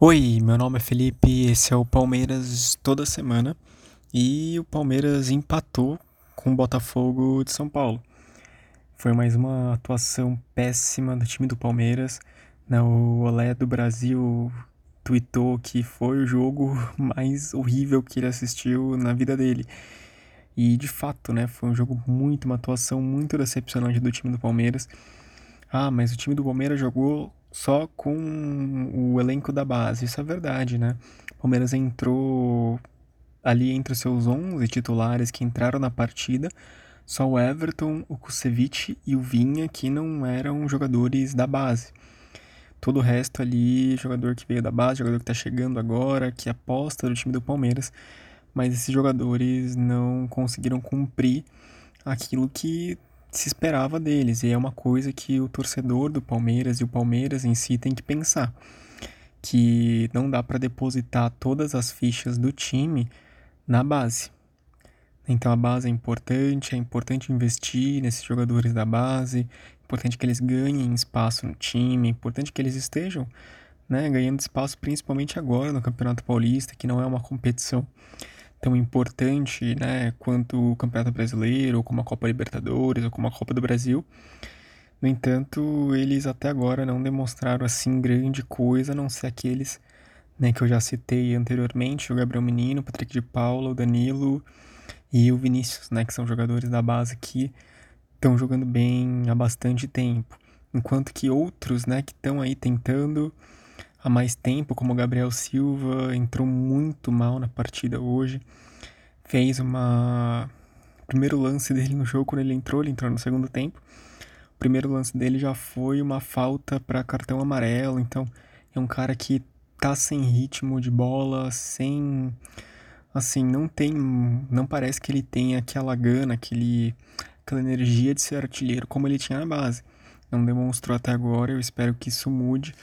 Oi, meu nome é Felipe, esse é o Palmeiras toda semana e o Palmeiras empatou com o Botafogo de São Paulo. Foi mais uma atuação péssima do time do Palmeiras. Né? O Olé do Brasil tweetou que foi o jogo mais horrível que ele assistiu na vida dele. E de fato, né, foi um jogo muito, uma atuação muito decepcionante do time do Palmeiras. Ah, mas o time do Palmeiras jogou só com o elenco da base. Isso é verdade, né? O Palmeiras entrou ali entre os seus 11 titulares que entraram na partida. Só o Everton, o Kusevich e o Vinha que não eram jogadores da base. Todo o resto ali, jogador que veio da base, jogador que tá chegando agora, que aposta do time do Palmeiras. Mas esses jogadores não conseguiram cumprir aquilo que se esperava deles. E é uma coisa que o torcedor do Palmeiras e o Palmeiras em si tem que pensar. Que não dá para depositar todas as fichas do time na base. Então a base é importante, é importante investir nesses jogadores da base, é importante que eles ganhem espaço no time, é importante que eles estejam né, ganhando espaço principalmente agora no Campeonato Paulista, que não é uma competição tão importante, né, quanto o Campeonato Brasileiro, ou como a Copa Libertadores, ou como a Copa do Brasil. No entanto, eles até agora não demonstraram assim grande coisa, a não ser aqueles né, que eu já citei anteriormente, o Gabriel Menino, o Patrick de Paula, o Danilo e o Vinícius, né, que são jogadores da base que estão jogando bem há bastante tempo. Enquanto que outros, né, que estão aí tentando há mais tempo, como o Gabriel Silva, entrou muito mal na partida hoje. Fez uma. O primeiro lance dele no jogo, quando ele entrou, ele entrou no segundo tempo. O primeiro lance dele já foi uma falta para cartão amarelo, então é um cara que tá sem ritmo de bola, sem. Assim, não tem. Não parece que ele tem aquela gana, aquele, aquela energia de ser artilheiro como ele tinha na base. Não demonstrou até agora, eu espero que isso mude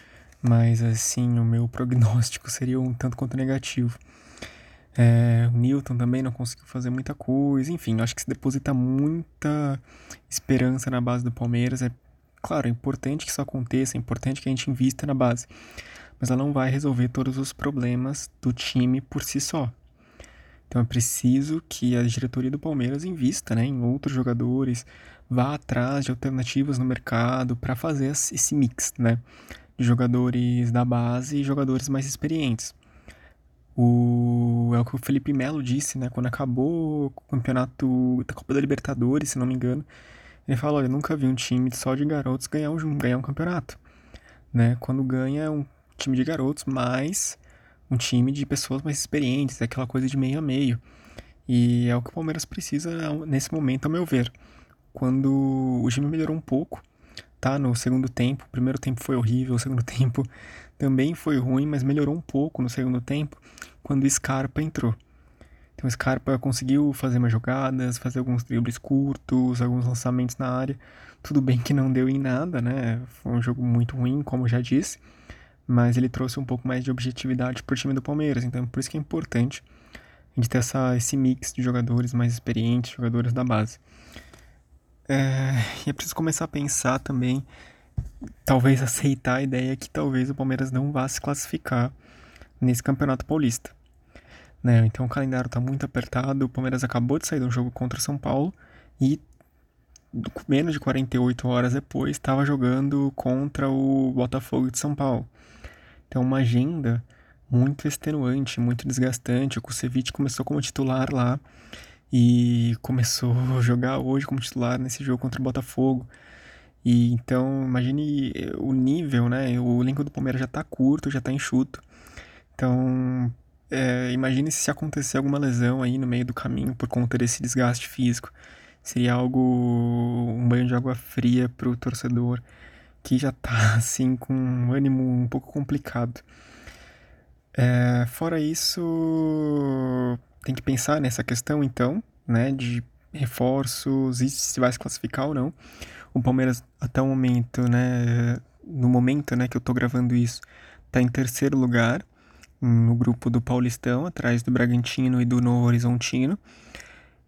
mas assim, o meu prognóstico seria um tanto quanto negativo. É, o Newton também não conseguiu fazer muita coisa, enfim, acho que se deposita muita esperança na base do Palmeiras. É claro, é importante que isso aconteça, é importante que a gente invista na base, mas ela não vai resolver todos os problemas do time por si só. Então é preciso que a diretoria do Palmeiras invista né, em outros jogadores, vá atrás de alternativas no mercado para fazer esse mix, né? Jogadores da base e jogadores mais experientes. O, é o que o Felipe Melo disse, né? Quando acabou o campeonato da Copa da Libertadores, se não me engano, ele falou: Olha, nunca vi um time só de garotos ganhar um, ganhar um campeonato. Né? Quando ganha é um time de garotos, mais um time de pessoas mais experientes, é aquela coisa de meio a meio. E é o que o Palmeiras precisa nesse momento, a meu ver. Quando o time melhorou um pouco, tá no segundo tempo. O primeiro tempo foi horrível, o segundo tempo também foi ruim, mas melhorou um pouco no segundo tempo quando o Scarpa entrou. Então o Scarpa conseguiu fazer mais jogadas, fazer alguns dribles curtos, alguns lançamentos na área. Tudo bem que não deu em nada, né? Foi um jogo muito ruim, como já disse, mas ele trouxe um pouco mais de objetividade para o time do Palmeiras. Então por isso que é importante a gente ter essa, esse mix de jogadores mais experientes, jogadores da base. É, e é preciso começar a pensar também, talvez aceitar a ideia que talvez o Palmeiras não vá se classificar nesse Campeonato Paulista. Né? Então o calendário está muito apertado, o Palmeiras acabou de sair de um jogo contra São Paulo e menos de 48 horas depois estava jogando contra o Botafogo de São Paulo. Então uma agenda muito extenuante, muito desgastante. O Kusevich começou como titular lá e começou a jogar hoje como titular nesse jogo contra o Botafogo. E então, imagine o nível, né? O elenco do Palmeiras já tá curto, já tá enxuto. Então, é, imagine se acontecer alguma lesão aí no meio do caminho por conta desse desgaste físico. Seria algo, um banho de água fria pro torcedor que já tá assim com um ânimo um pouco complicado. É, fora isso, tem que pensar nessa questão, então, né, de reforços e se vai se classificar ou não. O Palmeiras, até o momento, né, no momento, né, que eu tô gravando isso, tá em terceiro lugar no grupo do Paulistão, atrás do Bragantino e do Novo Horizontino,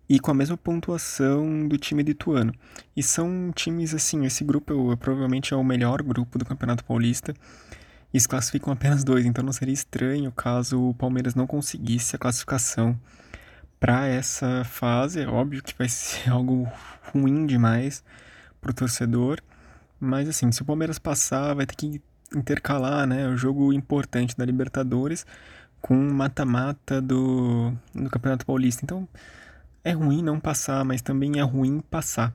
e com a mesma pontuação do time do Ituano. E são times assim, esse grupo eu, provavelmente é o melhor grupo do Campeonato Paulista. E se classificam apenas dois, então não seria estranho caso o Palmeiras não conseguisse a classificação para essa fase. É óbvio que vai ser algo ruim demais pro torcedor, mas assim, se o Palmeiras passar, vai ter que intercalar, né, o jogo importante da Libertadores com mata-mata do, do Campeonato Paulista. Então, é ruim não passar, mas também é ruim passar.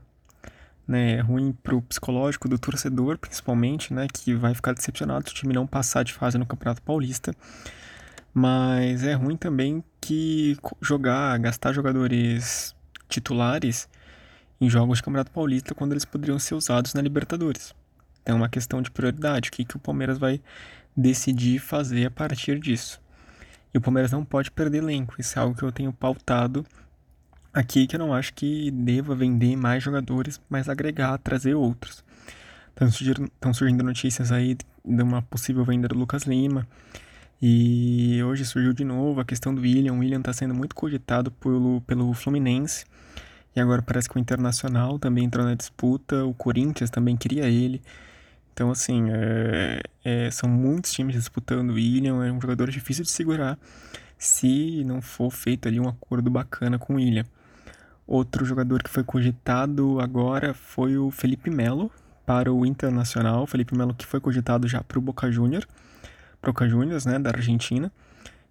Né? É ruim pro psicológico do torcedor, principalmente, né, que vai ficar decepcionado se o time não passar de fase no Campeonato Paulista. Mas é ruim também que jogar, gastar jogadores titulares em jogos de Campeonato Paulista quando eles poderiam ser usados na Libertadores. É uma questão de prioridade, o que, que o Palmeiras vai decidir fazer a partir disso. E o Palmeiras não pode perder elenco, isso é algo que eu tenho pautado aqui, que eu não acho que deva vender mais jogadores, mas agregar, trazer outros. Estão surgindo, estão surgindo notícias aí de uma possível venda do Lucas Lima, e hoje surgiu de novo a questão do William. O William está sendo muito cogitado pelo, pelo Fluminense. E agora parece que o Internacional também entrou na disputa. O Corinthians também queria ele. Então, assim, é, é, são muitos times disputando o William. É um jogador difícil de segurar se não for feito ali um acordo bacana com o William. Outro jogador que foi cogitado agora foi o Felipe Melo para o Internacional. O Felipe Melo que foi cogitado já para o Boca Juniors. Boca Juniors, né, da Argentina.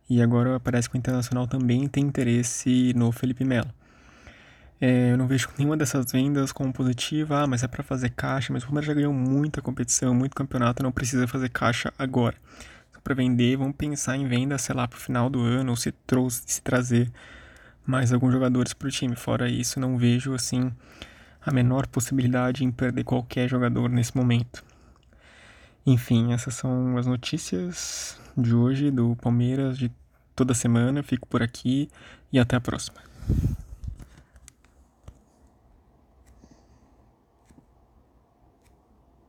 E agora parece que o Internacional também tem interesse no Felipe Melo. É, eu não vejo nenhuma dessas vendas como positiva, ah, mas é para fazer caixa, mas o Palmeiras já ganhou muita competição, muito campeonato, não precisa fazer caixa agora. Para vender, vamos pensar em venda, sei lá, pro final do ano, ou se, trouxe, se trazer mais alguns jogadores pro time. Fora isso, não vejo, assim, a menor possibilidade em perder qualquer jogador nesse momento. Enfim, essas são as notícias de hoje do Palmeiras de toda semana. Fico por aqui e até a próxima.